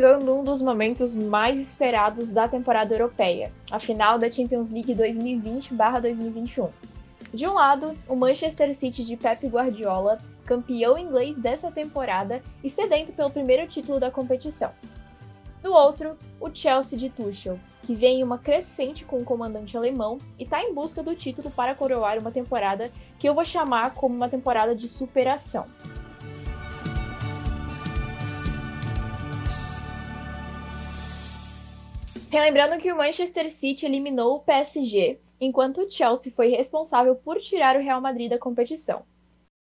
chegando um dos momentos mais esperados da temporada europeia, a final da Champions League 2020/2021. De um lado, o Manchester City de Pep Guardiola, campeão inglês dessa temporada e sedento pelo primeiro título da competição. Do outro, o Chelsea de Tuchel, que vem em uma crescente com o comandante alemão e está em busca do título para coroar uma temporada que eu vou chamar como uma temporada de superação. Relembrando que o Manchester City eliminou o PSG, enquanto o Chelsea foi responsável por tirar o Real Madrid da competição.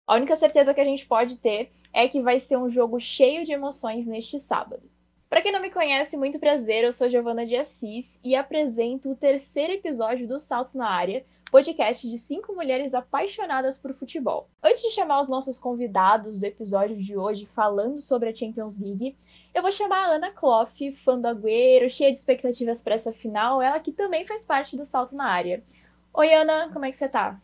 A única certeza que a gente pode ter é que vai ser um jogo cheio de emoções neste sábado. Para quem não me conhece, muito prazer, eu sou Giovana de Assis e apresento o terceiro episódio do Salto na Área, podcast de cinco mulheres apaixonadas por futebol. Antes de chamar os nossos convidados do episódio de hoje falando sobre a Champions League, eu vou chamar a Ana Clough, fã do Agüero, cheia de expectativas para essa final, ela que também faz parte do Salto na Área. Oi, Ana, como é que você tá?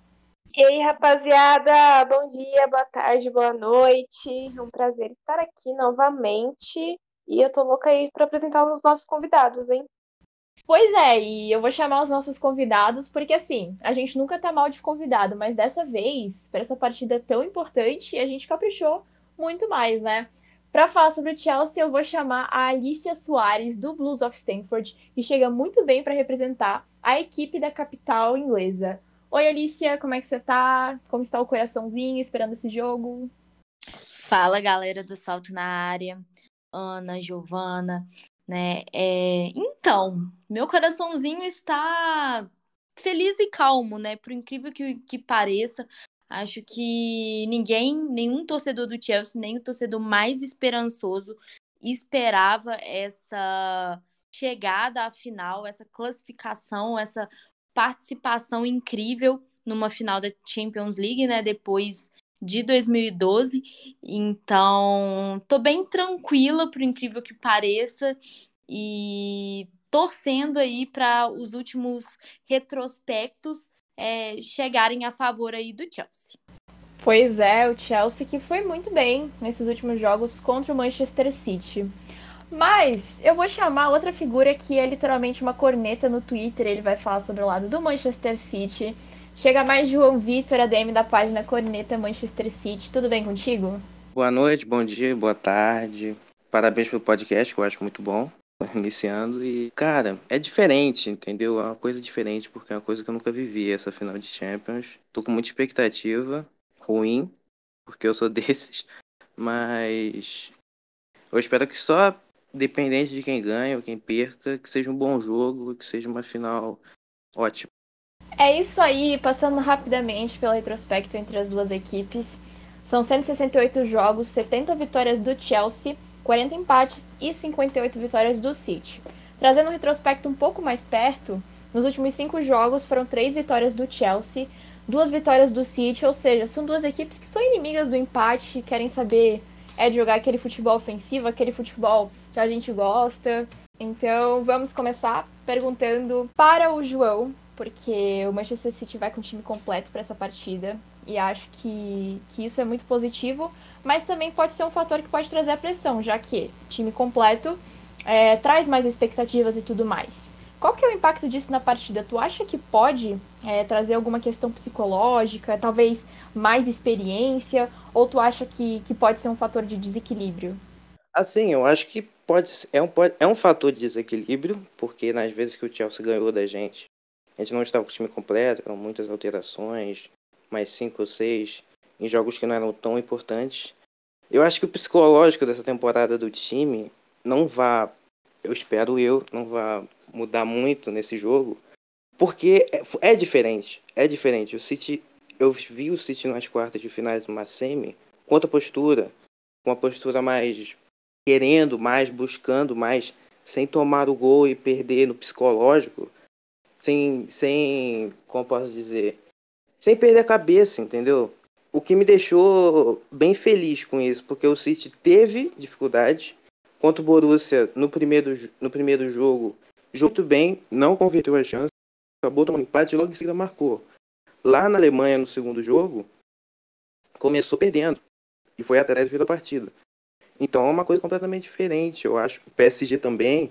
E aí, rapaziada, bom dia, boa tarde, boa noite. É um prazer estar aqui novamente. E eu tô louca aí para apresentar os nossos convidados, hein? Pois é, e eu vou chamar os nossos convidados, porque assim, a gente nunca tá mal de convidado, mas dessa vez, para essa partida tão importante, a gente caprichou muito mais, né? Para falar sobre o Chelsea, eu vou chamar a Alicia Soares, do Blues of Stanford, que chega muito bem para representar a equipe da capital inglesa. Oi, Alicia, como é que você tá? Como está o coraçãozinho esperando esse jogo? Fala, galera do Salto na Área. Ana, Giovana, né? É... Então, meu coraçãozinho está feliz e calmo, né? Por incrível que, que pareça, Acho que ninguém, nenhum torcedor do Chelsea, nem o torcedor mais esperançoso, esperava essa chegada à final, essa classificação, essa participação incrível numa final da Champions League, né? Depois de 2012. Então, tô bem tranquila, por incrível que pareça, e torcendo aí para os últimos retrospectos é, chegarem a favor aí do Chelsea. Pois é, o Chelsea que foi muito bem nesses últimos jogos contra o Manchester City. Mas eu vou chamar outra figura que é literalmente uma corneta no Twitter. Ele vai falar sobre o lado do Manchester City. Chega mais João Vitor, ADM da página Corneta Manchester City. Tudo bem contigo? Boa noite, bom dia, boa tarde. Parabéns pelo podcast, que eu acho muito bom. Iniciando e, cara, é diferente, entendeu? É uma coisa diferente, porque é uma coisa que eu nunca vivi, essa final de Champions. Tô com muita expectativa, ruim, porque eu sou desses, mas eu espero que só, dependente de quem ganha ou quem perca, que seja um bom jogo, que seja uma final ótima. É isso aí, passando rapidamente pelo retrospecto entre as duas equipes. São 168 jogos, 70 vitórias do Chelsea, 40 empates e 58 vitórias do City. Trazendo um retrospecto um pouco mais perto, nos últimos cinco jogos foram três vitórias do Chelsea, duas vitórias do City, ou seja, são duas equipes que são inimigas do empate, querem saber é de jogar aquele futebol ofensivo, aquele futebol que a gente gosta. Então vamos começar perguntando para o João, porque o Manchester City vai com o time completo para essa partida e acho que, que isso é muito positivo, mas também pode ser um fator que pode trazer a pressão, já que time completo é, traz mais expectativas e tudo mais. Qual que é o impacto disso na partida? Tu acha que pode é, trazer alguma questão psicológica, talvez mais experiência, ou tu acha que, que pode ser um fator de desequilíbrio? Assim, eu acho que pode é um, pode, é um fator de desequilíbrio, porque nas vezes que o Chelsea ganhou da gente, a gente não estava com o time completo, eram muitas alterações, mais cinco ou seis em jogos que não eram tão importantes. Eu acho que o psicológico dessa temporada do time não vai, eu espero eu, não vai mudar muito nesse jogo, porque é, é diferente, é diferente. O City, eu vi o City nas quartas de finais do semi com outra postura, com uma postura mais querendo mais, buscando mais, sem tomar o gol e perder no psicológico, sem, sem, como posso dizer, sem perder a cabeça, entendeu? O que me deixou bem feliz com isso, porque o City teve dificuldades contra o Borussia no primeiro, no primeiro jogo, muito bem, não converteu a chance, acabou tomando empate e logo em seguida marcou. Lá na Alemanha, no segundo jogo, começou perdendo e foi atrás da partida. Então é uma coisa completamente diferente. Eu acho que o PSG também,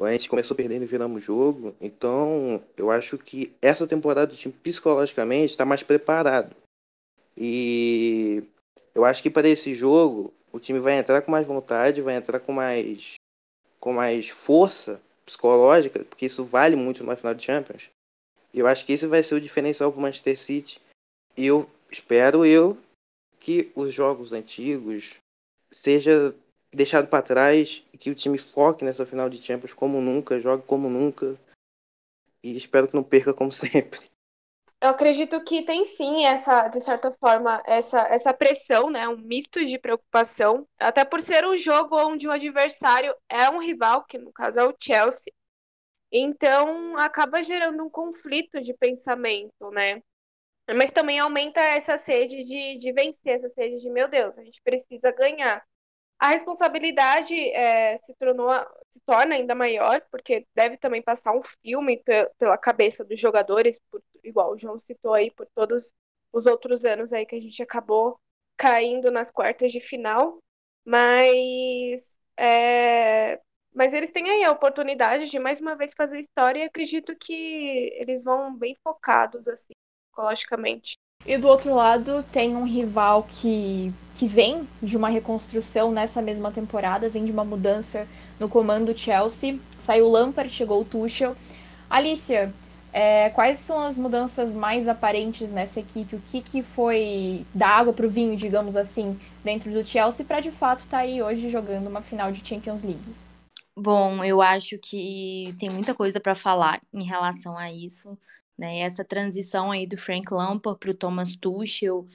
a gente começou perdendo e viramos jogo. Então eu acho que essa temporada o time psicologicamente está mais preparado. E eu acho que para esse jogo o time vai entrar com mais vontade, vai entrar com mais com mais força psicológica, porque isso vale muito no final de Champions. E eu acho que isso vai ser o diferencial para o Manchester City. E eu espero eu que os jogos antigos seja deixado para trás e que o time foque nessa final de Champions como nunca, jogue como nunca. E espero que não perca como sempre. Eu acredito que tem sim essa, de certa forma, essa, essa pressão, né? Um misto de preocupação. Até por ser um jogo onde o adversário é um rival, que no caso é o Chelsea. Então acaba gerando um conflito de pensamento, né? Mas também aumenta essa sede de, de vencer, essa sede de, meu Deus, a gente precisa ganhar. A responsabilidade é, se, tornou, se torna ainda maior, porque deve também passar um filme pela cabeça dos jogadores, por, igual o João citou aí, por todos os outros anos aí que a gente acabou caindo nas quartas de final. Mas, é, mas eles têm aí a oportunidade de mais uma vez fazer história e acredito que eles vão bem focados, assim, psicologicamente. E do outro lado, tem um rival que, que vem de uma reconstrução nessa mesma temporada, vem de uma mudança no comando do Chelsea. Saiu Lampard, chegou o Tuchel. Alicia, é, quais são as mudanças mais aparentes nessa equipe? O que, que foi da água para o vinho, digamos assim, dentro do Chelsea para de fato estar tá aí hoje jogando uma final de Champions League? Bom, eu acho que tem muita coisa para falar em relação a isso. Né? Essa transição aí do Frank Lampard para o Thomas Tuchel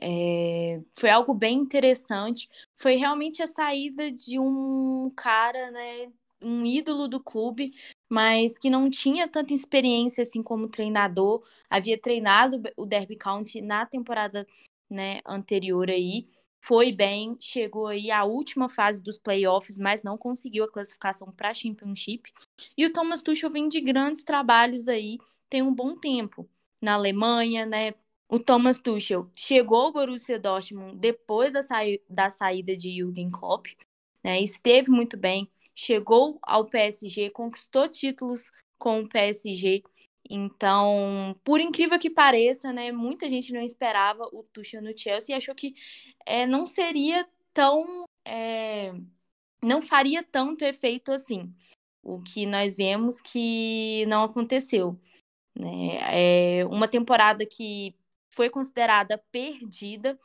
é, foi algo bem interessante. Foi realmente a saída de um cara, né, um ídolo do clube, mas que não tinha tanta experiência assim como treinador. Havia treinado o Derby County na temporada né, anterior aí. Foi bem, chegou aí à última fase dos playoffs, mas não conseguiu a classificação para a Championship. E o Thomas Tuchel vem de grandes trabalhos aí tem um bom tempo. Na Alemanha, né? O Thomas Tuchel chegou ao Borussia Dortmund depois da, saí da saída de Jürgen Klopp, né? Esteve muito bem, chegou ao PSG, conquistou títulos com o PSG. Então, por incrível que pareça, né, muita gente não esperava o Tuchel no Chelsea e achou que é, não seria tão, é, não faria tanto efeito assim. O que nós vemos que não aconteceu. Né? É uma temporada que foi considerada perdida,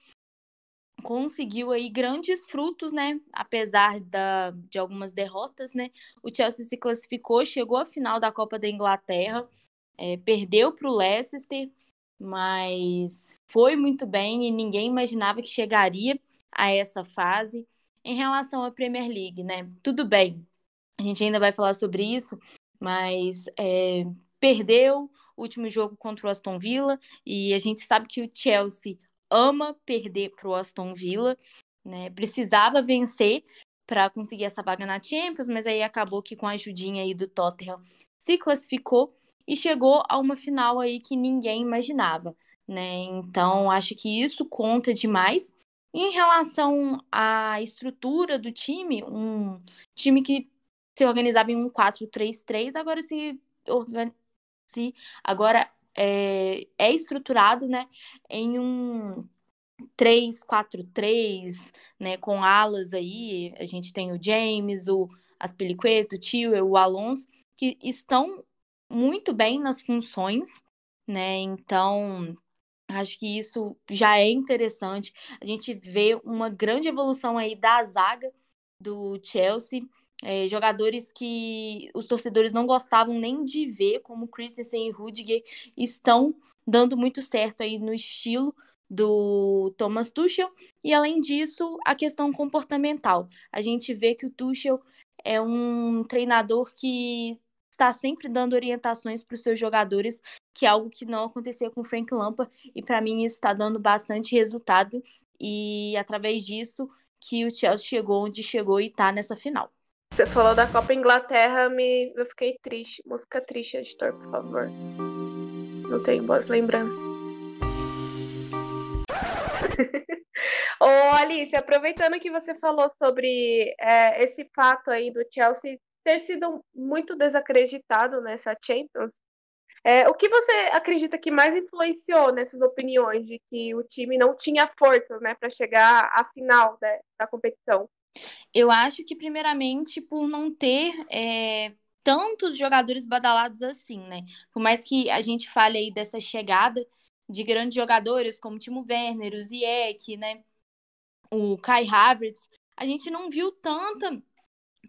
conseguiu aí grandes frutos, né? Apesar da, de algumas derrotas, né? O Chelsea se classificou, chegou à final da Copa da Inglaterra, é, perdeu para o Leicester, mas foi muito bem e ninguém imaginava que chegaria a essa fase. Em relação à Premier League, né? Tudo bem, a gente ainda vai falar sobre isso, mas é, perdeu último jogo contra o Aston Villa, e a gente sabe que o Chelsea ama perder para o Aston Villa, né? Precisava vencer para conseguir essa vaga na Champions, mas aí acabou que com a ajudinha aí do Tottenham se classificou e chegou a uma final aí que ninguém imaginava, né? Então, acho que isso conta demais. Em relação à estrutura do time, um time que se organizava em um 4-3-3, agora se si agora é, é estruturado né, em um 3-4-3, né, com alas aí, a gente tem o James, o Aspilicueta, o Tio, o Alonso, que estão muito bem nas funções, né, então acho que isso já é interessante, a gente vê uma grande evolução aí da zaga do Chelsea, é, jogadores que os torcedores não gostavam nem de ver, como Christensen e Rudiger, estão dando muito certo aí no estilo do Thomas Tuchel. E além disso, a questão comportamental. A gente vê que o Tuchel é um treinador que está sempre dando orientações para os seus jogadores, que é algo que não acontecia com o Frank Lampard, e para mim isso está dando bastante resultado, e através disso que o Chelsea chegou onde chegou e está nessa final. Você falou da Copa Inglaterra, me... eu fiquei triste. Música triste, editor, por favor. Não tenho boas lembranças. Ô, Alice, aproveitando que você falou sobre é, esse fato aí do Chelsea ter sido muito desacreditado nessa Champions, é, o que você acredita que mais influenciou nessas opiniões de que o time não tinha força né, para chegar à final né, da competição? Eu acho que, primeiramente, por não ter é, tantos jogadores badalados assim, né? Por mais que a gente fale aí dessa chegada de grandes jogadores como Timo Werner, o Ziyech, né? O Kai Havertz, a gente não viu tanta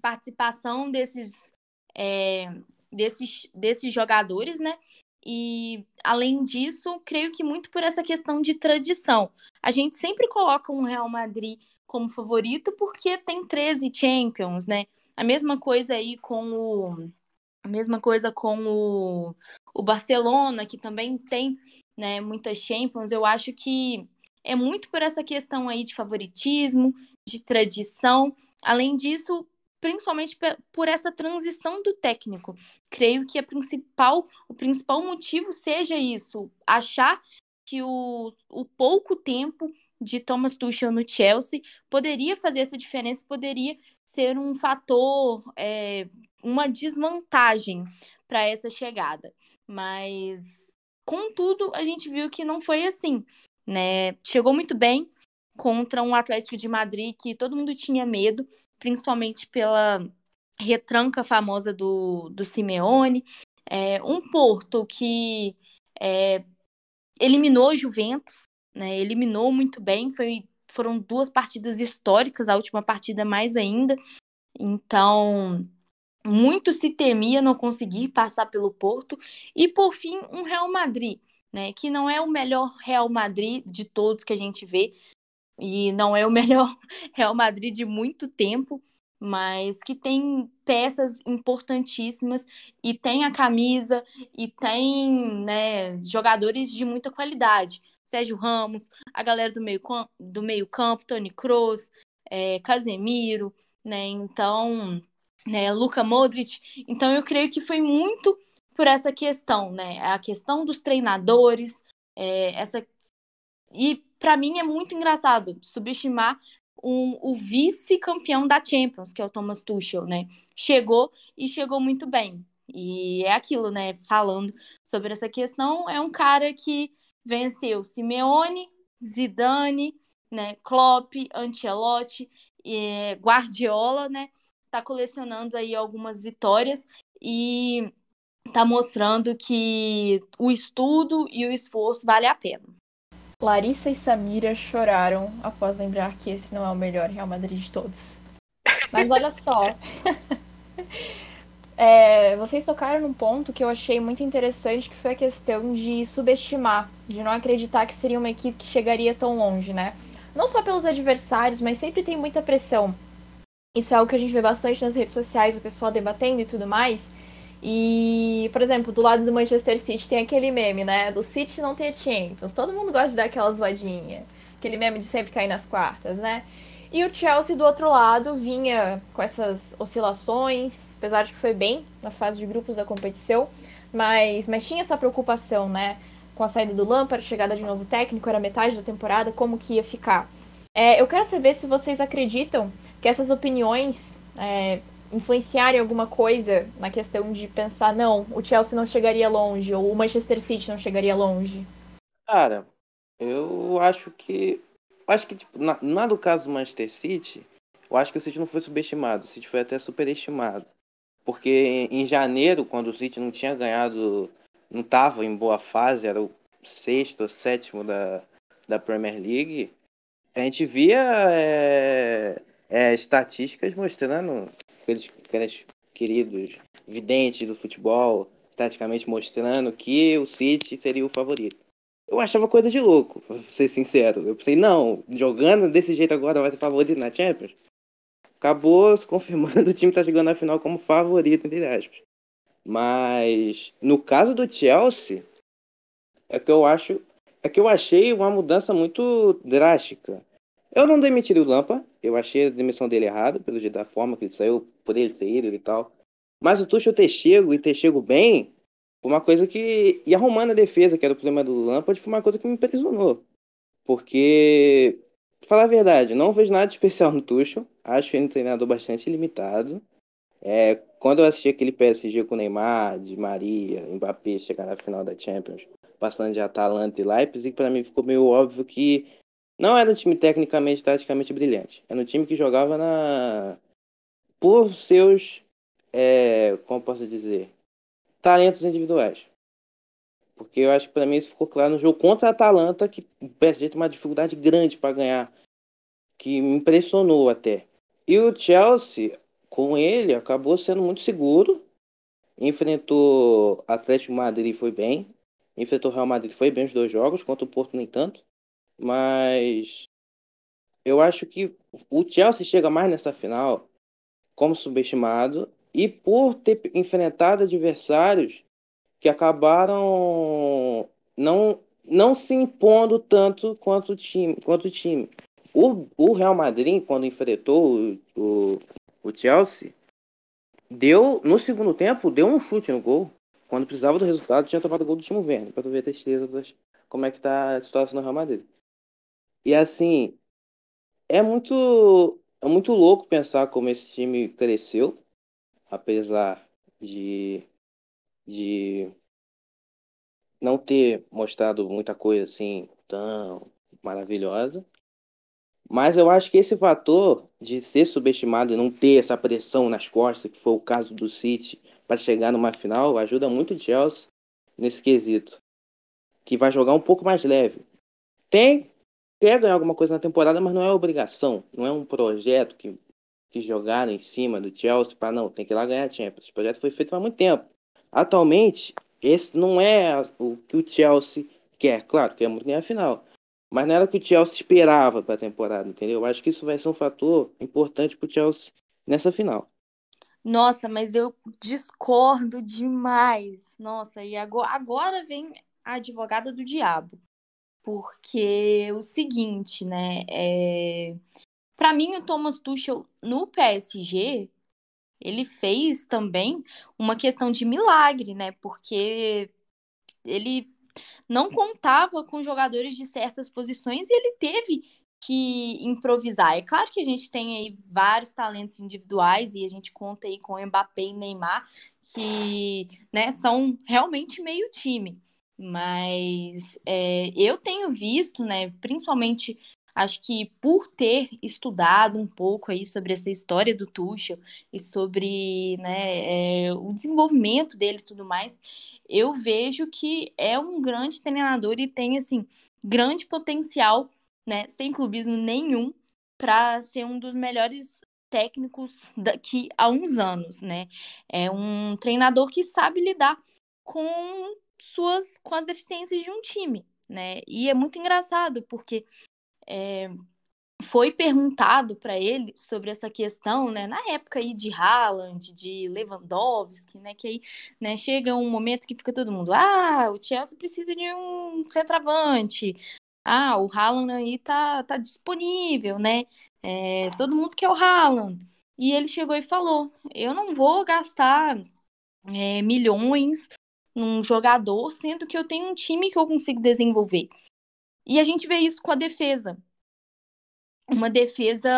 participação desses, é, desses, desses jogadores, né? E, além disso, creio que muito por essa questão de tradição. A gente sempre coloca um Real Madrid como favorito porque tem 13 Champions, né? A mesma coisa aí com o. A mesma coisa com o, o Barcelona, que também tem né, muitas Champions. Eu acho que é muito por essa questão aí de favoritismo, de tradição. Além disso, principalmente por essa transição do técnico. Creio que a principal, o principal motivo seja isso, achar que o, o pouco tempo de Thomas Tuchel no Chelsea poderia fazer essa diferença, poderia ser um fator, é, uma desvantagem para essa chegada. Mas, contudo, a gente viu que não foi assim. Né? Chegou muito bem contra um Atlético de Madrid que todo mundo tinha medo, principalmente pela retranca famosa do, do Simeone. É, um Porto que é, eliminou o Juventus, né, eliminou muito bem, foi, foram duas partidas históricas, a última partida mais ainda. Então, muito se temia não conseguir passar pelo Porto. E, por fim, um Real Madrid, né, que não é o melhor Real Madrid de todos que a gente vê, e não é o melhor Real Madrid de muito tempo, mas que tem peças importantíssimas e tem a camisa e tem né, jogadores de muita qualidade. Sérgio Ramos, a galera do meio, do meio campo, Tony Kroos, é, Casemiro, né? Então, né, Luka Modric. Então, eu creio que foi muito por essa questão, né? A questão dos treinadores, é, essa e para mim é muito engraçado subestimar um, o vice-campeão da Champions, que é o Thomas Tuchel, né? Chegou e chegou muito bem. E é aquilo, né? Falando sobre essa questão, é um cara que venceu Simeone, Zidane, né? Klopp, Ancelotti, e Guardiola, né? Tá colecionando aí algumas vitórias e tá mostrando que o estudo e o esforço vale a pena. Larissa e Samira choraram após lembrar que esse não é o melhor Real Madrid de todos. Mas olha só. é, vocês tocaram num ponto que eu achei muito interessante, que foi a questão de subestimar, de não acreditar que seria uma equipe que chegaria tão longe, né? Não só pelos adversários, mas sempre tem muita pressão. Isso é algo que a gente vê bastante nas redes sociais, o pessoal debatendo e tudo mais. E, por exemplo, do lado do Manchester City tem aquele meme, né? Do City não ter Champions. Todo mundo gosta de dar aquela zoadinha. Aquele meme de sempre cair nas quartas, né? E o Chelsea, do outro lado, vinha com essas oscilações, apesar de que foi bem na fase de grupos da competição, mas, mas tinha essa preocupação, né? Com a saída do Lampard, chegada de novo técnico, era metade da temporada, como que ia ficar. É, eu quero saber se vocês acreditam que essas opiniões é, influenciarem alguma coisa na questão de pensar, não, o Chelsea não chegaria longe, ou o Manchester City não chegaria longe? Cara, eu acho que. Acho que, tipo, na, na do caso do Manchester City, eu acho que o City não foi subestimado, o City foi até superestimado. Porque em, janeiro, quando o City não tinha ganhado, não estava em boa fase, era o sexto ou sétimo da, da Premier League, a gente via é, é, estatísticas mostrando aqueles, aqueles queridos videntes do futebol, taticamente mostrando que o City seria o favorito. Eu achava coisa de louco, pra ser sincero. Eu pensei, não, jogando desse jeito agora vai ser favorito na Champions. Acabou se confirmando o time tá chegando na final como favorito, entre aspas. Mas no caso do Chelsea, é que eu acho. É que eu achei uma mudança muito drástica. Eu não demitiria o Lampa, eu achei a demissão dele errada, pelo jeito da forma que ele saiu, por ele ser ele e tal. Mas o Tuchel ter chego e ter chego bem, foi uma coisa que. E arrumando a defesa, que era o problema do Lampard, foi uma coisa que me impressionou. Porque falar a verdade, não vejo nada especial no Tuchel. Acho ele um treinador bastante limitado. É, quando eu assisti aquele PSG com Neymar, de Maria, Mbappé chegar na final da Champions, passando de Atalanta e Leipzig, para mim ficou meio óbvio que não era um time tecnicamente, taticamente brilhante. Era um time que jogava na por seus, é, como posso dizer, talentos individuais. Porque eu acho que para mim isso ficou claro no jogo contra a Atalanta, que o PSG tem uma dificuldade grande para ganhar, que me impressionou até. E o Chelsea, com ele, acabou sendo muito seguro. Enfrentou Atlético Madrid foi bem. Enfrentou Real Madrid foi bem os dois jogos, contra o Porto nem tanto. Mas eu acho que o Chelsea chega mais nessa final como subestimado e por ter enfrentado adversários que acabaram não, não se impondo tanto quanto o time. Quanto o, time. O, o Real Madrid, quando enfrentou o, o, o Chelsea, deu no segundo tempo deu um chute no gol. Quando precisava do resultado, tinha tomado o gol do Timo Werner, para tu ver a tristeza das, como é que tá a situação no Real Madrid. E assim, é muito é muito louco pensar como esse time cresceu, apesar de de não ter mostrado muita coisa assim tão maravilhosa. Mas eu acho que esse fator de ser subestimado e não ter essa pressão nas costas, que foi o caso do City, para chegar numa final, ajuda muito o Chelsea nesse quesito. Que vai jogar um pouco mais leve. Tem, quer ganhar alguma coisa na temporada, mas não é obrigação. Não é um projeto que, que jogaram em cima do Chelsea para não, tem que ir lá ganhar a Champions. Esse projeto foi feito há muito tempo. Atualmente, esse não é o que o Chelsea quer. Claro, quer muito ganhar a final. Mas não era o que o Chelsea esperava para a temporada, entendeu? Eu acho que isso vai ser um fator importante para o Chelsea nessa final. Nossa, mas eu discordo demais. Nossa, e agora, agora vem a advogada do diabo. Porque o seguinte, né? É... Para mim, o Thomas Tuchel no PSG ele fez também uma questão de milagre, né? Porque ele não contava com jogadores de certas posições e ele teve que improvisar. É claro que a gente tem aí vários talentos individuais e a gente conta aí com Mbappé e Neymar que, né, são realmente meio time. Mas é, eu tenho visto, né, principalmente Acho que por ter estudado um pouco aí sobre essa história do Tuchel e sobre né, é, o desenvolvimento dele e tudo mais, eu vejo que é um grande treinador e tem assim grande potencial, né, sem clubismo nenhum, para ser um dos melhores técnicos daqui a uns anos, né? É um treinador que sabe lidar com suas com as deficiências de um time, né? E é muito engraçado porque é, foi perguntado para ele sobre essa questão, né, na época aí de Haaland, de Lewandowski, né, que aí, né, chega um momento que fica todo mundo, ah, o Chelsea precisa de um centroavante, ah, o Haaland aí tá, tá disponível, né, é, todo mundo quer o Haaland, e ele chegou e falou, eu não vou gastar é, milhões num jogador, sendo que eu tenho um time que eu consigo desenvolver. E a gente vê isso com a defesa. Uma defesa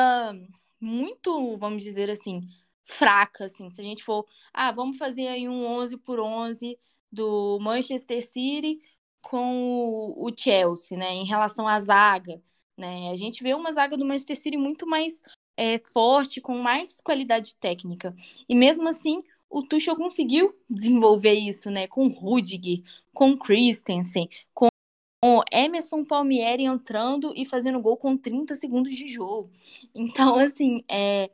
muito, vamos dizer assim, fraca, assim. Se a gente for, ah, vamos fazer aí um 11 por 11 do Manchester City com o Chelsea, né, em relação à zaga, né? A gente vê uma zaga do Manchester City muito mais é, forte, com mais qualidade técnica. E mesmo assim, o Tuchel conseguiu desenvolver isso, né, com Rudiger, com Christensen, com com Emerson Palmieri entrando e fazendo gol com 30 segundos de jogo. Então, assim, é,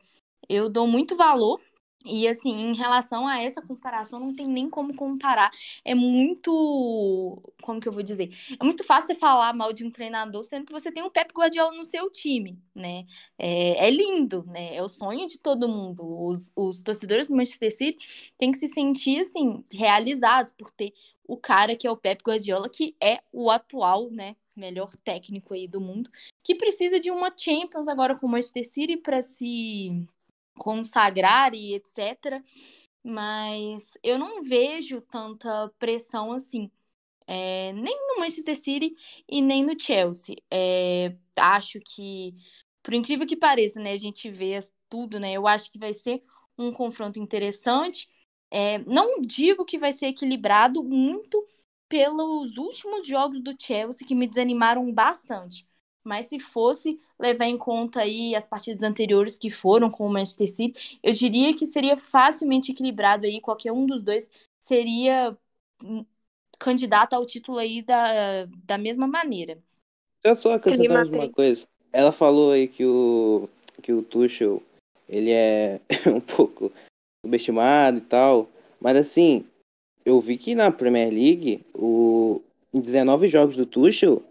eu dou muito valor. E, assim, em relação a essa comparação, não tem nem como comparar. É muito. Como que eu vou dizer? É muito fácil falar mal de um treinador, sendo que você tem um Pep Guardiola no seu time, né? É, é lindo, né? É o sonho de todo mundo. Os, os torcedores do Manchester City têm que se sentir, assim, realizados por ter o cara que é o Pep Guardiola, que é o atual, né, melhor técnico aí do mundo, que precisa de uma Champions agora com o Manchester City para se consagrar e etc. Mas eu não vejo tanta pressão assim. é, nem no Manchester City e nem no Chelsea. É, acho que, por incrível que pareça, né, a gente vê tudo, né? Eu acho que vai ser um confronto interessante. É, não digo que vai ser equilibrado muito pelos últimos jogos do Chelsea que me desanimaram bastante. Mas se fosse levar em conta aí as partidas anteriores que foram com o Manchester City, eu diria que seria facilmente equilibrado aí, qualquer um dos dois seria hum, candidato ao título aí da, da mesma maneira. Eu só acrescentar mais uma coisa. Ela falou aí que o que o Tuchel ele é um pouco subestimado e tal, mas assim, eu vi que na Premier League, o em 19 jogos do Tuchel,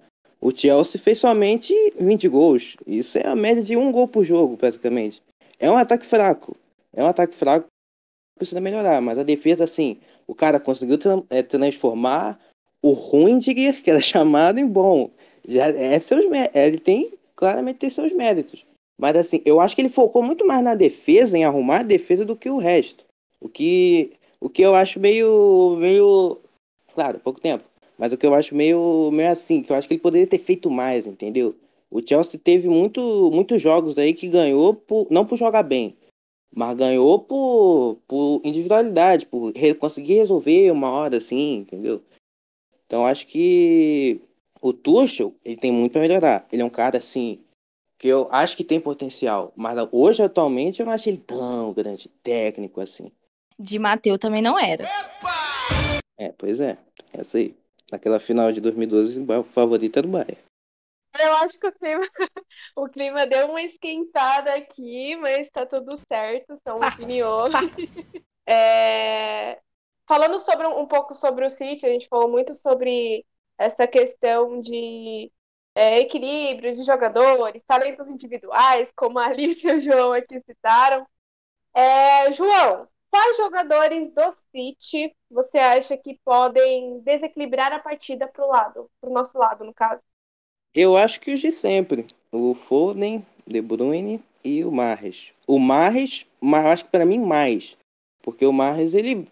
o Chelsea fez somente 20 gols. Isso é a média de um gol por jogo, praticamente. É um ataque fraco. É um ataque fraco precisa melhorar, mas a defesa, assim, o cara conseguiu tra é, transformar o Ruindiger, que era chamado, em bom. Já é seus ele tem claramente tem seus méritos. Mas assim, eu acho que ele focou muito mais na defesa, em arrumar a defesa do que o resto. O que o que eu acho meio meio claro, pouco tempo. Mas o que eu acho meio, meio assim, que eu acho que ele poderia ter feito mais, entendeu? O Chelsea teve muito, muitos jogos aí que ganhou por, não por jogar bem, mas ganhou por, por individualidade, por re, conseguir resolver uma hora assim, entendeu? Então acho que o Tuchel, ele tem muito para melhorar. Ele é um cara assim que eu acho que tem potencial, mas hoje atualmente eu não acho ele tão grande técnico assim. De Mateu também não era. É, pois é. Essa aí. Naquela final de 2012, o favorito era o Bayern. Eu acho que o clima, o clima deu uma esquentada aqui, mas tá tudo certo, são opiniões. É... Falando sobre um pouco sobre o City, a gente falou muito sobre essa questão de é, equilíbrio de jogadores, talentos individuais, como a Alice e o João aqui citaram. É, João, Quais jogadores do City você acha que podem desequilibrar a partida para o lado, para o nosso lado, no caso? Eu acho que os de sempre. O Foden, De Bruyne e o Marres. O Marres, mas acho que para mim mais. Porque o Marres, ele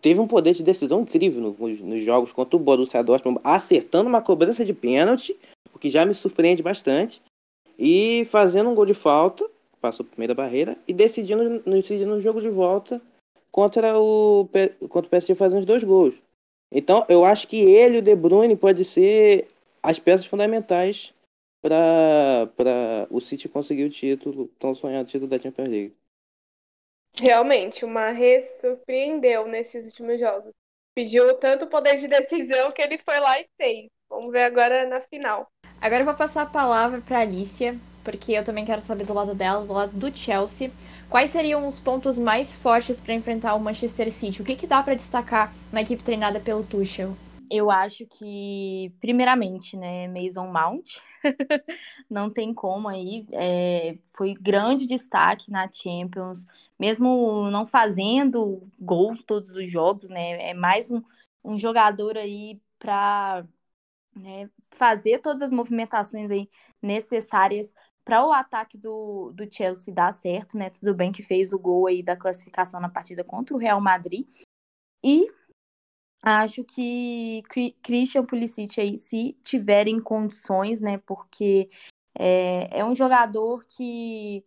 teve um poder de decisão incrível nos, nos jogos contra o Borussia Dortmund, acertando uma cobrança de pênalti, o que já me surpreende bastante, e fazendo um gol de falta, passou a primeira barreira, e decidindo, decidindo no jogo de volta contra o, contra o PSG fazer uns dois gols. Então, eu acho que ele e o De Bruyne pode ser as peças fundamentais para o City conseguir o título, tão sonhado título da Champions League. Realmente, o Marres surpreendeu nesses últimos jogos. Pediu tanto poder de decisão que ele foi lá e fez. Vamos ver agora na final. Agora eu vou passar a palavra para Alicia, porque eu também quero saber do lado dela, do lado do Chelsea. Quais seriam os pontos mais fortes para enfrentar o Manchester City? O que, que dá para destacar na equipe treinada pelo Tuchel? Eu acho que, primeiramente, né, Mason Mount, não tem como aí, é, foi grande destaque na Champions, mesmo não fazendo gols todos os jogos, né, é mais um, um jogador aí para né, fazer todas as movimentações aí necessárias para o ataque do, do Chelsea dar certo, né? Tudo bem que fez o gol aí da classificação na partida contra o Real Madrid. E acho que Christian Pulisic aí, se tiverem condições, né? Porque é, é um jogador que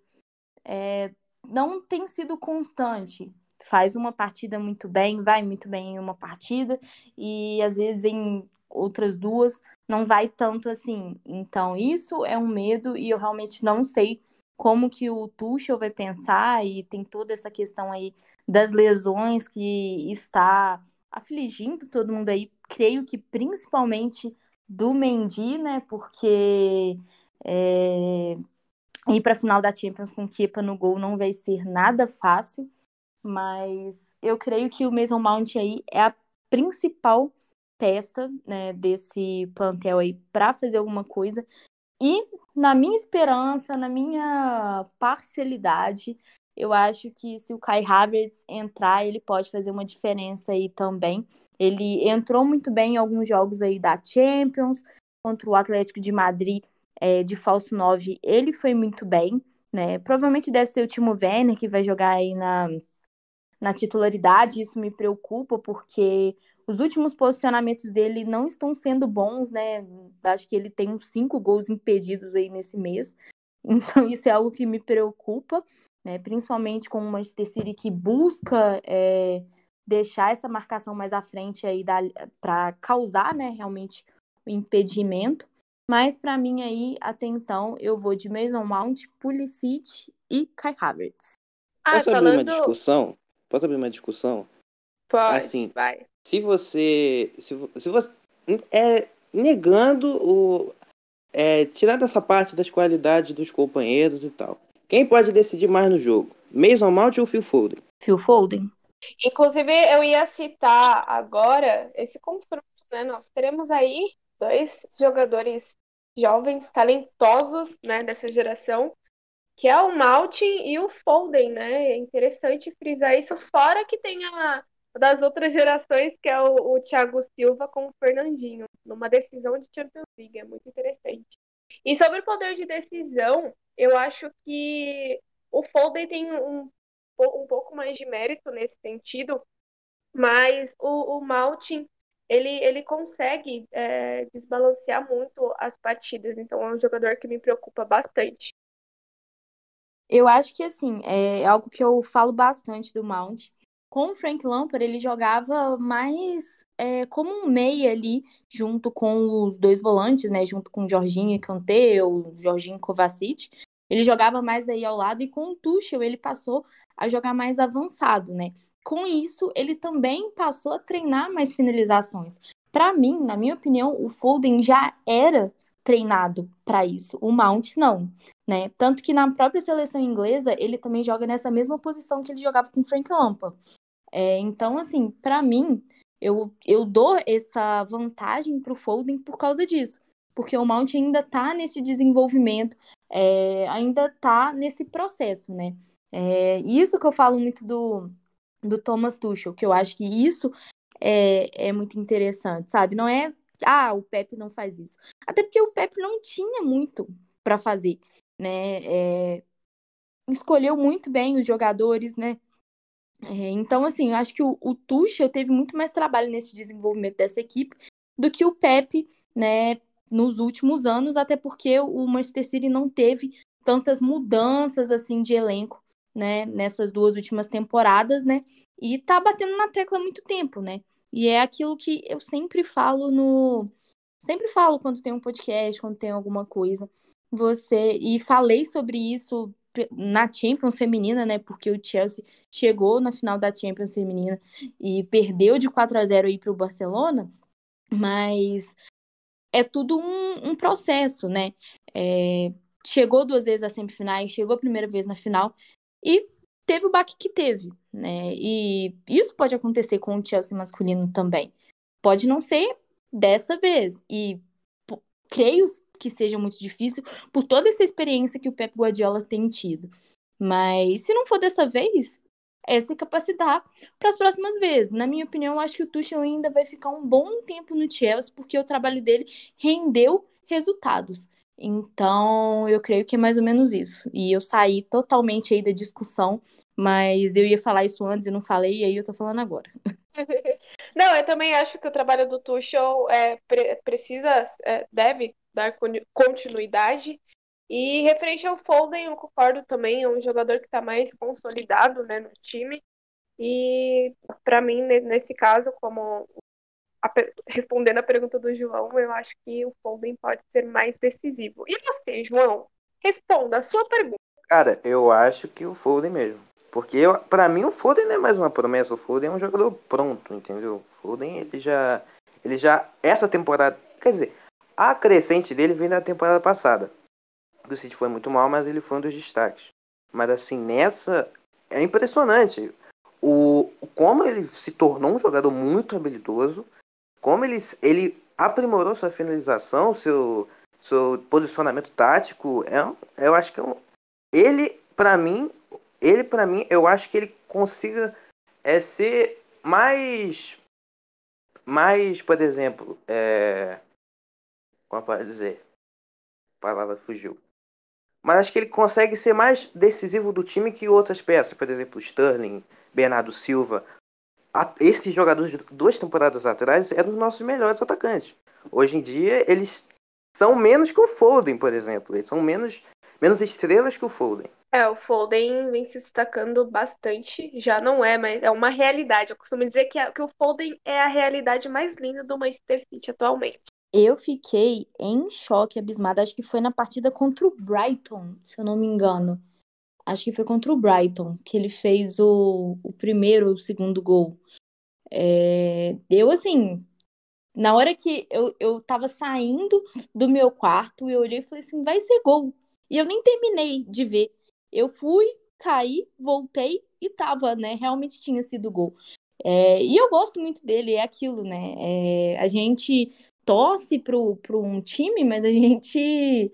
é, não tem sido constante. Faz uma partida muito bem, vai muito bem em uma partida, e às vezes em outras duas não vai tanto assim. Então, isso é um medo e eu realmente não sei como que o Tuchel vai pensar e tem toda essa questão aí das lesões que está afligindo todo mundo aí, creio que principalmente do Mendy, né, porque é, ir para a final da Champions com Kepa no gol não vai ser nada fácil, mas eu creio que o Mason Mount aí é a principal peça né, desse plantel aí para fazer alguma coisa. E na minha esperança, na minha parcialidade, eu acho que se o Kai Havertz entrar, ele pode fazer uma diferença aí também. Ele entrou muito bem em alguns jogos aí da Champions, contra o Atlético de Madrid é, de falso 9, ele foi muito bem, né? Provavelmente deve ser o Timo Werner que vai jogar aí na, na titularidade, isso me preocupa, porque Os últimos posicionamentos dele não estão sendo bons, né? Acho que ele tem uns cinco gols impedidos aí nesse mês. Então, isso é algo que me preocupa, né? Principalmente com o Manchester City que busca é, deixar essa marcação mais à frente aí para causar, né, realmente o impedimento. Mas para mim aí, até então, eu vou de Mason Mount, Pulisic e Kai Havertz. Ah, Posso falando... abrir uma discussão? Posso abrir uma discussão? Pode, assim, vai. Se você, se, se você é negando o é, tirando essa parte das qualidades dos companheiros e tal, quem pode decidir mais no jogo? Mason Mount ou Phil Foden? Phil Foden. Inclusive, eu ia citar agora esse confronto, né? Nós teremos aí dois jogadores jovens, talentosos, né, dessa geração, que é o Maltin e o Foden, né? É interessante frisar isso, fora que tem a das outras gerações, que é o, o Thiago Silva com o Fernandinho, numa decisão de Champions League, é muito interessante. E sobre o poder de decisão, eu acho que o Foden tem um, um pouco mais de mérito nesse sentido, mas o, o Maltin ele, ele consegue é, desbalancear muito as partidas, então é um jogador que me preocupa bastante. Eu acho que assim, é algo que eu falo bastante do Mount. Com o Frank Lampard, ele jogava mais é, como um meia ali, junto com os dois volantes, né? Junto com o Jorginho e Kanté, ou Jorginho Kovacic. Ele jogava mais aí ao lado, e com o Tuchel ele passou a jogar mais avançado, né? Com isso, ele também passou a treinar mais finalizações. Para mim, na minha opinião, o Foden já era treinado para isso. O Mount não, né? Tanto que na própria seleção inglesa, ele também joga nessa mesma posição que ele jogava com o Frank Lampard. É, então, assim, para mim, eu, eu dou essa vantagem pro Foden por causa disso. Porque o Mount ainda tá nesse desenvolvimento, é, ainda tá nesse processo, né? É, isso que eu falo muito do, do Thomas Tuchel, que eu acho que isso é, é muito interessante, sabe? Não é, ah, o Pepe não faz isso. Até porque o Pepe não tinha muito para fazer, né? É, escolheu muito bem os jogadores, né? É, então, assim, eu acho que o, o Tuchel teve muito mais trabalho nesse desenvolvimento dessa equipe do que o Pepe, né, nos últimos anos, até porque o Manchester City não teve tantas mudanças, assim, de elenco, né, nessas duas últimas temporadas, né, e tá batendo na tecla há muito tempo, né, e é aquilo que eu sempre falo no... Sempre falo quando tem um podcast, quando tem alguma coisa, você... E falei sobre isso na Champions feminina, né? Porque o Chelsea chegou na final da Champions feminina e perdeu de 4 a 0 aí para o Barcelona, mas é tudo um, um processo, né? É, chegou duas vezes às semifinais, chegou a primeira vez na final e teve o baque que teve, né? E isso pode acontecer com o Chelsea masculino também. Pode não ser dessa vez. E creio que seja muito difícil por toda essa experiência que o Pep Guardiola tem tido. Mas se não for dessa vez, é se capacitar para as próximas vezes. Na minha opinião, acho que o Tuchel ainda vai ficar um bom tempo no Chelsea, porque o trabalho dele rendeu resultados. Então, eu creio que é mais ou menos isso. E eu saí totalmente aí da discussão, mas eu ia falar isso antes e não falei, e aí eu tô falando agora. Não, eu também acho que o trabalho do Tuchel é, precisa, é, deve dar continuidade. E referente ao Foden, eu concordo também, é um jogador que está mais consolidado né, no time. E para mim, nesse caso, como a, respondendo a pergunta do João, eu acho que o Foden pode ser mais decisivo. E você, João? Responda a sua pergunta. Cara, eu acho que o Foden mesmo. Porque para mim o Foden não é mais uma promessa, o Foden é um jogador pronto, entendeu? O Foden ele já ele já essa temporada, quer dizer, a crescente dele vem da temporada passada. O City foi muito mal, mas ele foi um dos destaques. Mas assim, nessa é impressionante o como ele se tornou um jogador muito habilidoso, como ele, ele aprimorou sua finalização, seu seu posicionamento tático, é, eu acho que é um, ele para mim, ele para mim, eu acho que ele consiga é ser mais mais, por exemplo, é, como pode dizer? A palavra fugiu. Mas acho que ele consegue ser mais decisivo do time que outras peças. Por exemplo, Sterling, Bernardo Silva. a, esses jogadores de duas temporadas atrás eram os nossos melhores atacantes. Hoje em dia, eles são menos que o Foden, por exemplo. Eles são menos, menos estrelas que o Foden. É, o Foden vem se destacando bastante. Já não é, mas é uma realidade. Eu costumo dizer que, a, que o Foden é a realidade mais linda do Manchester City atualmente. Eu fiquei em choque, abismada. Acho que foi na partida contra o Brighton, se eu não me engano. Acho que foi contra o Brighton que ele fez o, o primeiro ou o segundo gol. É, eu, assim, na hora que eu, eu tava saindo do meu quarto, eu olhei e falei assim: vai ser gol. E eu nem terminei de ver. Eu fui, saí, voltei e tava, né? Realmente tinha sido gol. É, e eu gosto muito dele, é aquilo, né? É, a gente torce pro, pro um time, mas a gente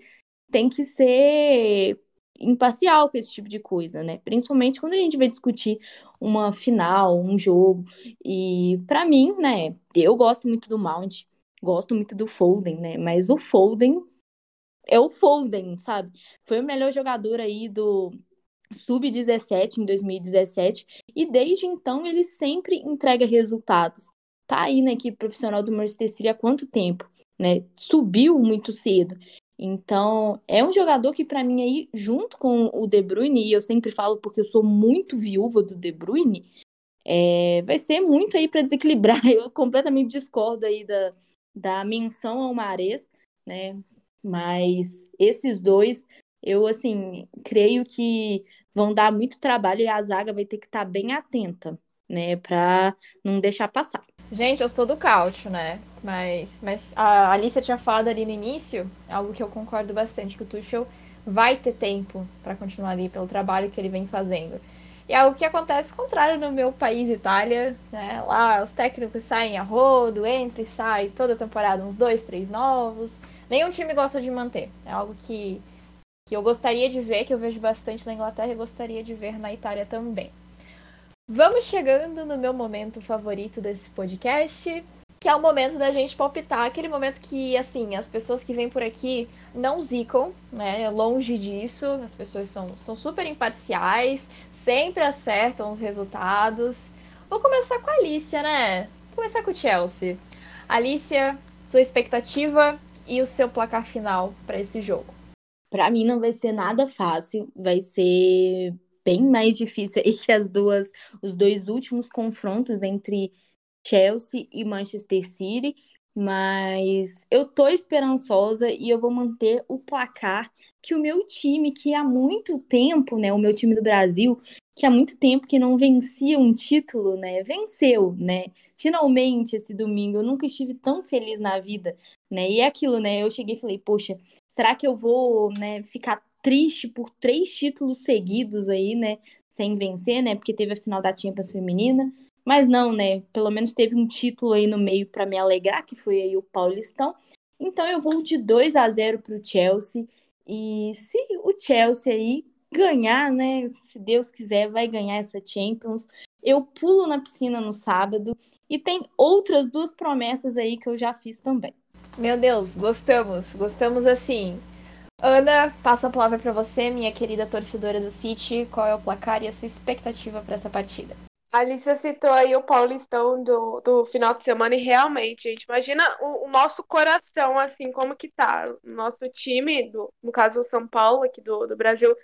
tem que ser imparcial com esse tipo de coisa, né? Principalmente quando a gente vai discutir uma final, um jogo. E para mim, né, eu gosto muito do Mount, gosto muito do Foden, né? Mas o Foden é o Foden, sabe? Foi o melhor jogador aí do sub-17 em 2017 e desde então ele sempre entrega resultados. Tá aí na equipe profissional do Manchester City há quanto tempo, né? Subiu muito cedo. Então, é um jogador que para mim aí junto com o De Bruyne, e eu sempre falo porque eu sou muito viúva do De Bruyne, é, vai ser muito aí para desequilibrar. Eu completamente discordo aí da, da menção ao Mares, né? Mas esses dois, eu assim, creio que vão dar muito trabalho e a zaga vai ter que estar tá bem atenta, né, para não deixar passar. Gente, eu sou do cálcio, né? Mas, mas a Alicia tinha falado ali no início, algo que eu concordo bastante, que o Tuchel vai ter tempo para continuar ali pelo trabalho que ele vem fazendo. E é algo que acontece contrário no meu país, Itália, né? Lá os técnicos saem a rodo, entra e sai toda temporada uns dois, três novos. Nenhum time gosta de manter. É algo que, que eu gostaria de ver, que eu vejo bastante na Inglaterra e gostaria de ver na Itália também. Vamos chegando no meu momento favorito desse podcast, que é o momento da gente palpitar, aquele momento que, assim, as pessoas que vêm por aqui não zicam, né? Longe disso, as pessoas são, são super imparciais, sempre acertam os resultados. Vou começar com a Alicia, né? Vou começar com o Chelsea. Alicia, sua expectativa e o seu placar final para esse jogo? Para mim não vai ser nada fácil, vai ser bem mais difícil aí que as duas, os dois últimos confrontos entre Chelsea e Manchester City, mas eu tô esperançosa e eu vou manter o placar que o meu time, que há muito tempo, né, o meu time do Brasil, que há muito tempo que não vencia um título, né, venceu, né? Finalmente esse domingo, eu nunca estive tão feliz na vida, né? E é aquilo, né? Eu cheguei e falei, poxa, será que eu vou, né, ficar triste por três títulos seguidos aí, né, sem vencer, né, porque teve a final da Champions feminina, mas não, né, pelo menos teve um título aí no meio para me alegrar, que foi aí o Paulistão. Então eu vou de 2 a 0 para o Chelsea e se o Chelsea aí ganhar, né, se Deus quiser, vai ganhar essa Champions. Eu pulo na piscina no sábado e tem outras duas promessas aí que eu já fiz também. Meu Deus, gostamos, gostamos assim. Ana, passo a palavra para você, minha querida torcedora do City. Qual é o placar e a sua expectativa para essa partida? A Alicia citou aí o Paulistão do, do final de semana e realmente, gente, imagina o, o, nosso coração, assim, como que tá. O nosso time, do, no caso o São Paulo, aqui do, do Brasil,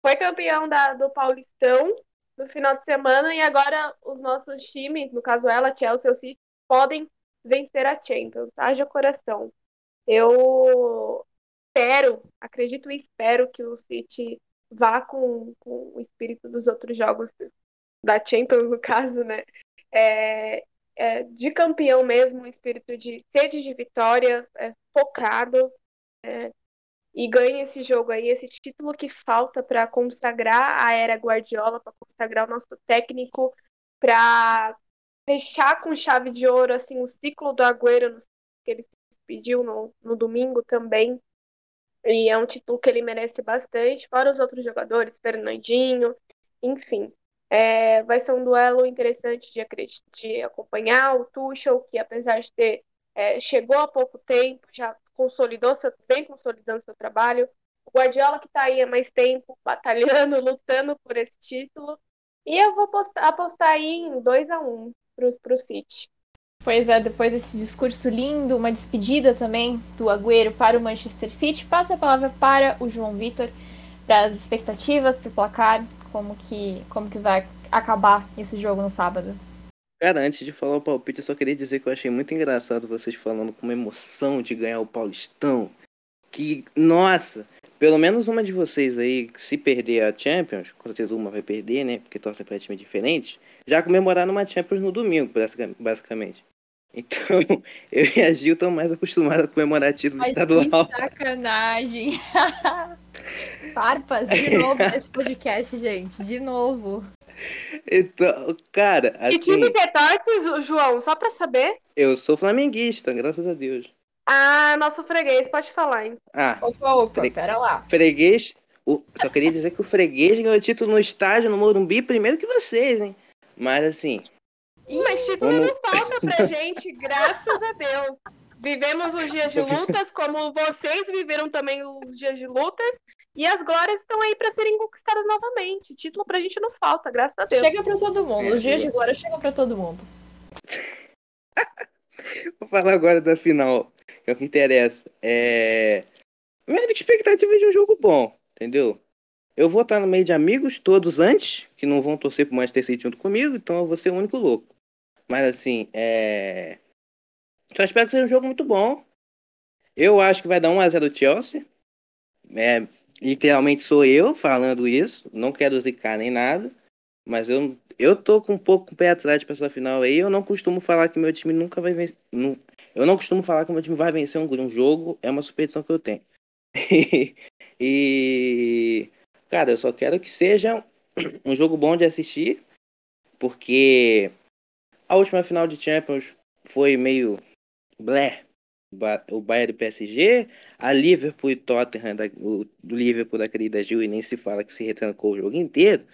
foi campeão da, do Paulistão no final de semana e agora os nossos times, no caso ela, Chelsea, o City, podem vencer a Champions. Haja coração. Eu espero, acredito e espero que o City vá com, com o espírito dos outros jogos da Champions, no caso, né? É, é, de campeão mesmo, espírito de sede de vitória, é, focado, é, e ganhe esse jogo aí, esse título que falta para consagrar a era Guardiola, para consagrar o nosso técnico, para fechar com chave de ouro assim o ciclo do Agüero que ele se despediu no, no domingo também. E é um título que ele merece bastante, fora os outros jogadores, Fernandinho, enfim. É, vai ser um duelo interessante de, de acompanhar. O Tuchel, que apesar de ter é, chegou há pouco tempo, já consolidou, seu, vem consolidando seu trabalho. O Guardiola, que está aí há mais tempo, batalhando, lutando por esse título. E eu vou apostar, apostar aí em 2 a 1 um. pro, pro City. Pois é, depois desse discurso lindo, uma despedida também do Agüero para o Manchester City, passa a palavra para o João Vitor, para as expectativas, para o placar, como que, como que vai acabar esse jogo no sábado. Cara, antes de falar o palpite, eu só queria dizer que eu achei muito engraçado vocês falando com uma emoção de ganhar o Paulistão. Que, nossa, pelo menos uma de vocês aí, se perder a Champions, com certeza uma vai perder, né? Porque torce pra time diferente, já comemoraram uma Champions no domingo, basicamente. Então, eu e a Gil estão mais acostumados a comemorar título Mas estadual. Que sacanagem! Farpas, de novo nesse podcast, gente. De novo. Então, cara, Que time assim, você torce, João? Só pra saber. eu sou flamenguista, graças a Deus. Ah, nosso freguês, pode falar, hein? Ah, Opa, opa, Peraí. pera lá. freguês. o- só queria dizer que o freguês ganhou título no estádio, no Morumbi, primeiro que vocês, hein? Mas assim, Mas título não falta pra gente, graças a Deus. Vivemos os dias de lutas, como vocês viveram também os dias de lutas, e as glórias estão aí pra serem conquistadas novamente. Título pra gente não falta, graças a Deus. Chega pra todo mundo. É, Os dias de glória chegam pra todo mundo. vou falar agora da final, que é o que interessa. É. Minha expectativa é de um jogo bom, entendeu? Eu vou estar no meio de amigos todos antes, que não vão torcer pro Manchester City junto comigo, então eu vou ser o único louco. Mas assim, é. Só espero que seja um jogo muito bom. Eu acho que vai dar 1x0 Chelsea. É, literalmente sou eu falando isso. Não quero zicar nem nada. Mas eu, eu tô com um pouco o pé atrás pra essa final aí. Eu não costumo falar que meu time nunca vai vencer. Não, eu não costumo falar que meu time vai vencer um, um jogo. É uma superstição que eu tenho. e. Cara, eu só quero que seja um jogo bom de assistir. Porque a última final de Champions foi meio blé. O Bayern e o PSG, a Liverpool e Tottenham, da, o, do Liverpool da querida Gil, e nem se fala que se retrancou o jogo inteiro.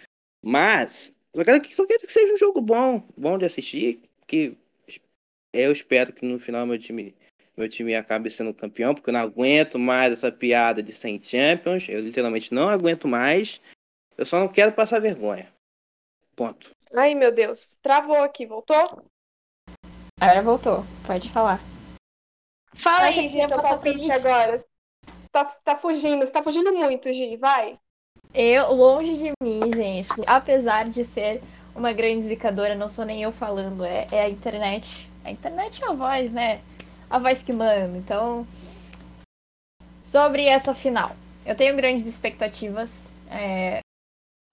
Mas, eu quero que, só quero que seja um jogo bom, bom de assistir, que eu espero que no final meu time, meu time acabe sendo campeão, porque eu não aguento mais essa piada de 100 Champions, eu literalmente não aguento mais, eu só não quero passar vergonha. Ponto. Ai, meu Deus. Travou aqui, voltou? Agora voltou. Pode falar. Fala Ai, aí, Gi, palpite mim. agora. Tá, tá fugindo, você tá fugindo muito, Gi, vai. Eu, longe de mim, gente. Apesar de ser uma grande zicadora, não sou nem eu falando, é, é a internet. A internet é a voz, né? A voz que manda. Então, sobre essa final, eu tenho grandes expectativas. É,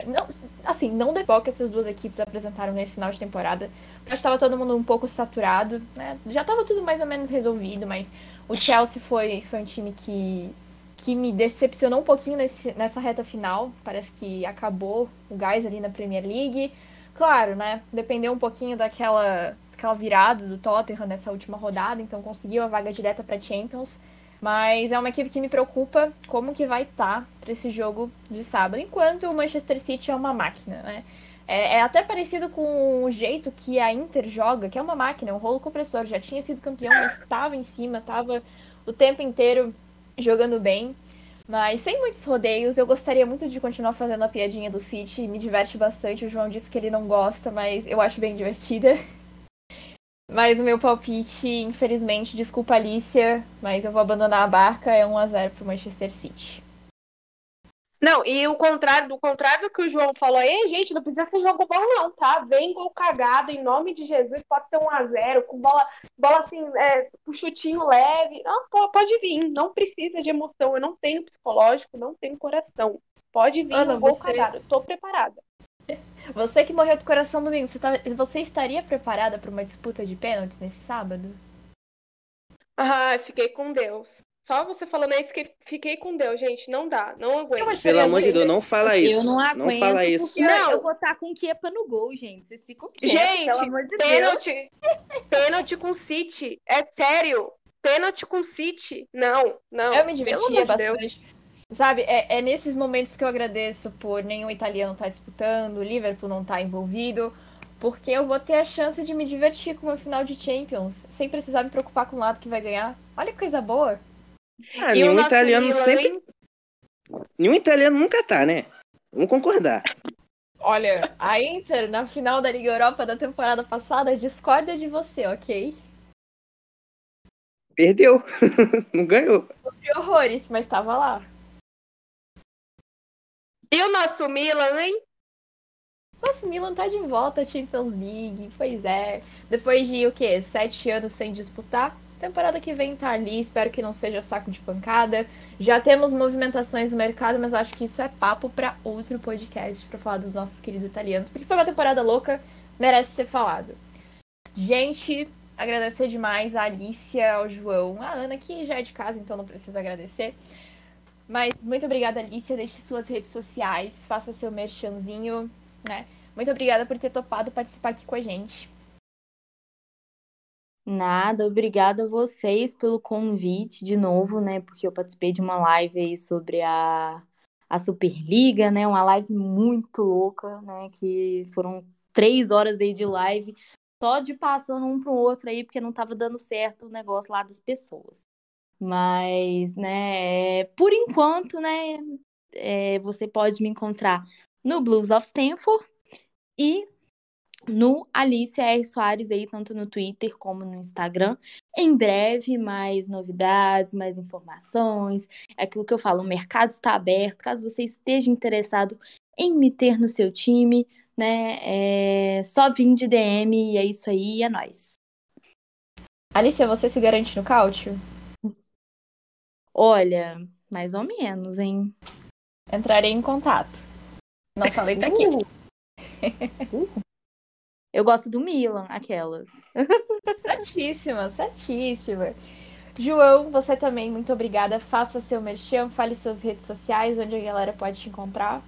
Não, assim, não depois que essas duas equipes apresentaram nesse final de temporada. Acho que estava todo mundo um pouco saturado, né? Já estava tudo mais ou menos resolvido, mas o Chelsea foi, foi um time que, que me decepcionou um pouquinho nesse, nessa reta final. Parece que acabou o gás ali na Premier League. Claro, né? Dependeu um pouquinho daquela, daquela virada do Tottenham nessa última rodada, então conseguiu a vaga direta para Champions. Mas é uma equipe que me preocupa como que vai estar para esse jogo de sábado. Enquanto o Manchester City é uma máquina, né? É, é até parecido com o jeito que a Inter joga, que é uma máquina, um rolo compressor. Já tinha sido campeão, mas estava em cima, estava o tempo inteiro jogando bem. Mas sem muitos rodeios, eu gostaria muito de continuar fazendo a piadinha do City. Me diverte bastante. O João disse que ele não gosta, mas eu acho bem divertida. Mas o meu palpite, infelizmente, desculpa Alicia, mas eu vou abandonar a barca, é 1x0 pro Manchester City. Não, e o contrário, do contrário do que o João falou aí, gente, não precisa ser jogo bom, não, tá? Vem gol cagado, em nome de Jesus, pode ser 1x0, com bola, bola assim, é, com chutinho leve. Não, po- pode vir, não precisa de emoção. Eu não tenho psicológico, não tenho coração. Pode vir Ana, um gol você- cagado, eu tô preparada. Você que morreu do coração domingo, você, tá- você estaria preparada para uma disputa de pênaltis nesse sábado? Ah, fiquei com Deus. Só você falando aí, fiquei, fiquei com Deus, gente. Não dá, não aguento. Pelo amor de Deus, não fala isso. Eu não aguento, fala isso. porque Não. eu vou estar com o Kepa no gol, gente. Vocês ficam quietos, Gente, pelo amor de Deus. Pênalti. Pênalti com City. É sério. Pênalti com City. Não, não. Eu me divertia de Deus. Sabe, é, é nesses momentos que eu agradeço por nenhum italiano estar disputando, o Liverpool não estar envolvido, porque eu vou ter a chance de me divertir com uma final de Champions, sem precisar me preocupar com o lado que vai ganhar. Olha que coisa boa. Ah, E o nenhum italiano Milan, sempre. hein? Nenhum italiano nunca tá, né? Vamos concordar. Olha, a Inter, na final da Liga Europa da temporada passada, discorda de você, ok? Perdeu. Não ganhou. Sofri horrores, mas estava lá. E o nosso Milan, hein? Nossa, o Milan tá de volta à Champions League, pois é. Depois de o quê? Sete anos sem disputar. Temporada que vem tá ali, espero que não seja saco de pancada. Já temos movimentações no mercado, mas acho que isso é papo para outro podcast para falar dos nossos queridos italianos, porque foi uma temporada louca, merece ser falado. Gente, agradecer demais a Alicia, ao João, a Ana, que já é de casa, então não precisa agradecer. Mas muito obrigada, Alicia. Deixe suas redes sociais, faça seu merchanzinho, né? Muito obrigada por ter topado participar aqui com a gente. Nada, obrigada a vocês pelo convite de novo, né? Porque eu participei de uma live aí sobre a, a Superliga, né? Uma live muito louca, né? Que foram três horas aí de live, só de passando um para o outro aí, porque não tava dando certo o negócio lá das pessoas. Mas, né, por enquanto, né, é, você pode me encontrar no Blues of Stanford e no Alice R. Soares aí, tanto no Twitter como no Instagram. Em breve, mais novidades, mais informações. É aquilo que eu falo, o mercado está aberto. Caso você esteja interessado em me ter no seu time, né? É só vir de DM e é isso aí, é nóis. Alicia, você se garante no cálcio? Olha, mais ou menos, hein? Entrarei em contato. Não falei pra quê. Uh. Eu gosto do Milan, aquelas. certíssima, certíssima. João, você também, muito obrigada. Faça seu merchan, fale suas redes sociais, onde a galera pode te encontrar.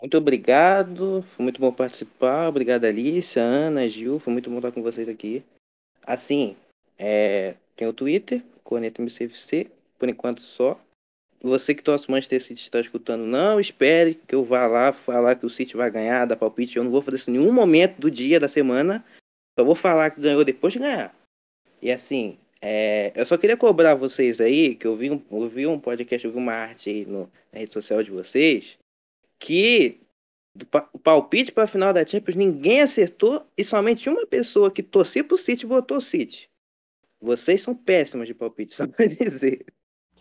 Muito obrigado, foi muito bom participar. Obrigado, Alice, Ana, Gil, foi muito bom estar com vocês aqui. Assim, é, tem o Twitter, Corneta MCFC, por enquanto só. Você que torce Manchester City está escutando, não espere que eu vá lá falar que o City vai ganhar, dar palpite. Eu não vou fazer isso em nenhum momento do dia, da semana. Só vou falar que ganhou depois de ganhar. E assim, é, eu só queria cobrar vocês aí, que eu vi um, eu vi um podcast, eu vi uma arte aí no, na rede social de vocês, que o palpite para a final da Champions ninguém acertou e somente uma pessoa que torcia pro City votou City. Vocês são péssimos de palpite, só pra dizer.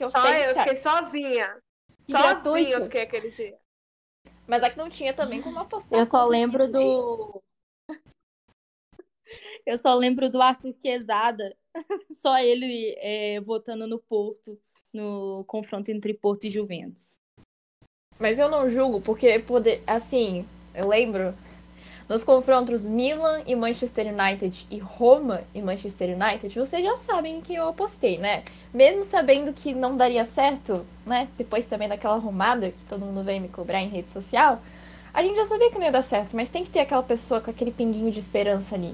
Que Só eu fiquei sozinha. Que sozinha gratuito. eu fiquei aquele dia. Mas é que não tinha também como apostar. Eu só lembro do. Eu só lembro do Arthur Quezada. Só ele é, votando no Porto, no confronto entre Porto e Juventus. Mas eu não julgo, porque poder. Assim, eu lembro nos confrontos Milan e Manchester United e Roma e Manchester United, vocês já sabem que eu apostei, né? Mesmo sabendo que não daria certo, né? Depois também daquela arrumada que todo mundo veio me cobrar em rede social, a gente já sabia que não ia dar certo, mas tem que ter aquela pessoa com aquele pinguinho de esperança ali.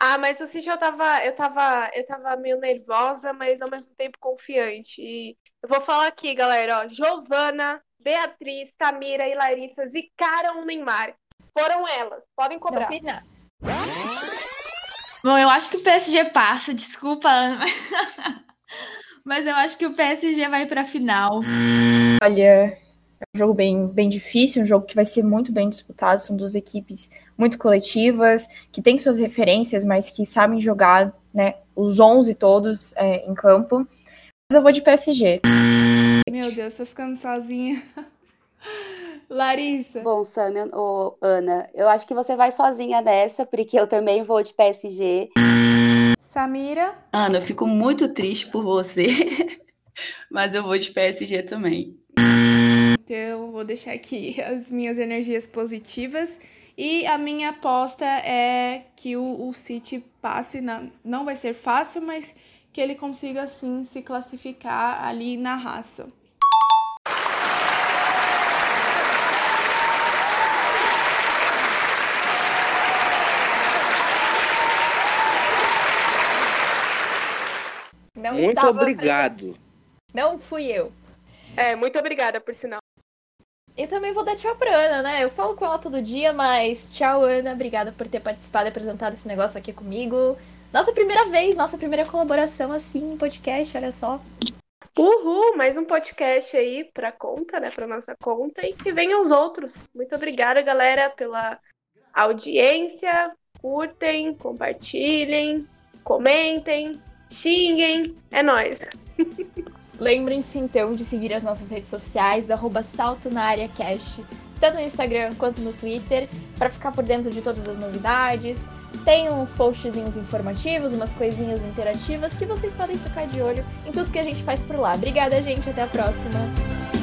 Ah, mas City eu tava, eu tava, eu tava meio nervosa, mas ao mesmo tempo confiante. E eu vou falar aqui, galera, ó, Giovana, Beatriz, Camira e Larissa zicaram o Neymar. Foram elas. Podem cobrar. Não fiz nada. Bom, eu acho que o PSG passa, desculpa, Ana. Mas eu acho que o PSG vai pra final. Olha, é um jogo bem, bem difícil, um jogo que vai ser muito bem disputado. São duas equipes muito coletivas, que têm suas referências, mas que sabem jogar né, os 11 todos é, em campo. Mas eu vou de PSG. Meu Deus, tô ficando sozinha. Larissa. Bom, Sam, ou Ana, eu acho que você vai sozinha nessa, porque eu também vou de PSG. Samira. Ana, eu fico muito triste por você, mas eu vou de PSG também. Então, eu vou deixar aqui as minhas energias positivas. E a minha aposta é que o, o City passe, na, não vai ser fácil, mas que ele consiga sim se classificar ali na raça. Não muito estava obrigado. Não fui eu. É, muito obrigada, por sinal. E também vou dar tchau pra Ana, né? Eu falo com ela todo dia, mas tchau, Ana. Obrigada por ter participado e apresentado esse negócio aqui comigo. Nossa primeira vez, nossa primeira colaboração assim em podcast, olha só. Uhul, mais um podcast aí pra conta, né? Pra nossa conta e que venham os outros. Muito obrigada, galera, pela audiência, curtem, compartilhem, comentem, xinguem. É nóis. Lembrem-se então de seguir as nossas redes sociais, arroba Salto na Área Cast, tanto no Instagram quanto no Twitter, para ficar por dentro de todas as novidades. Tem uns postzinhos informativos, umas coisinhas interativas que vocês podem ficar de olho em tudo que a gente faz por lá. Obrigada, gente. Até a próxima.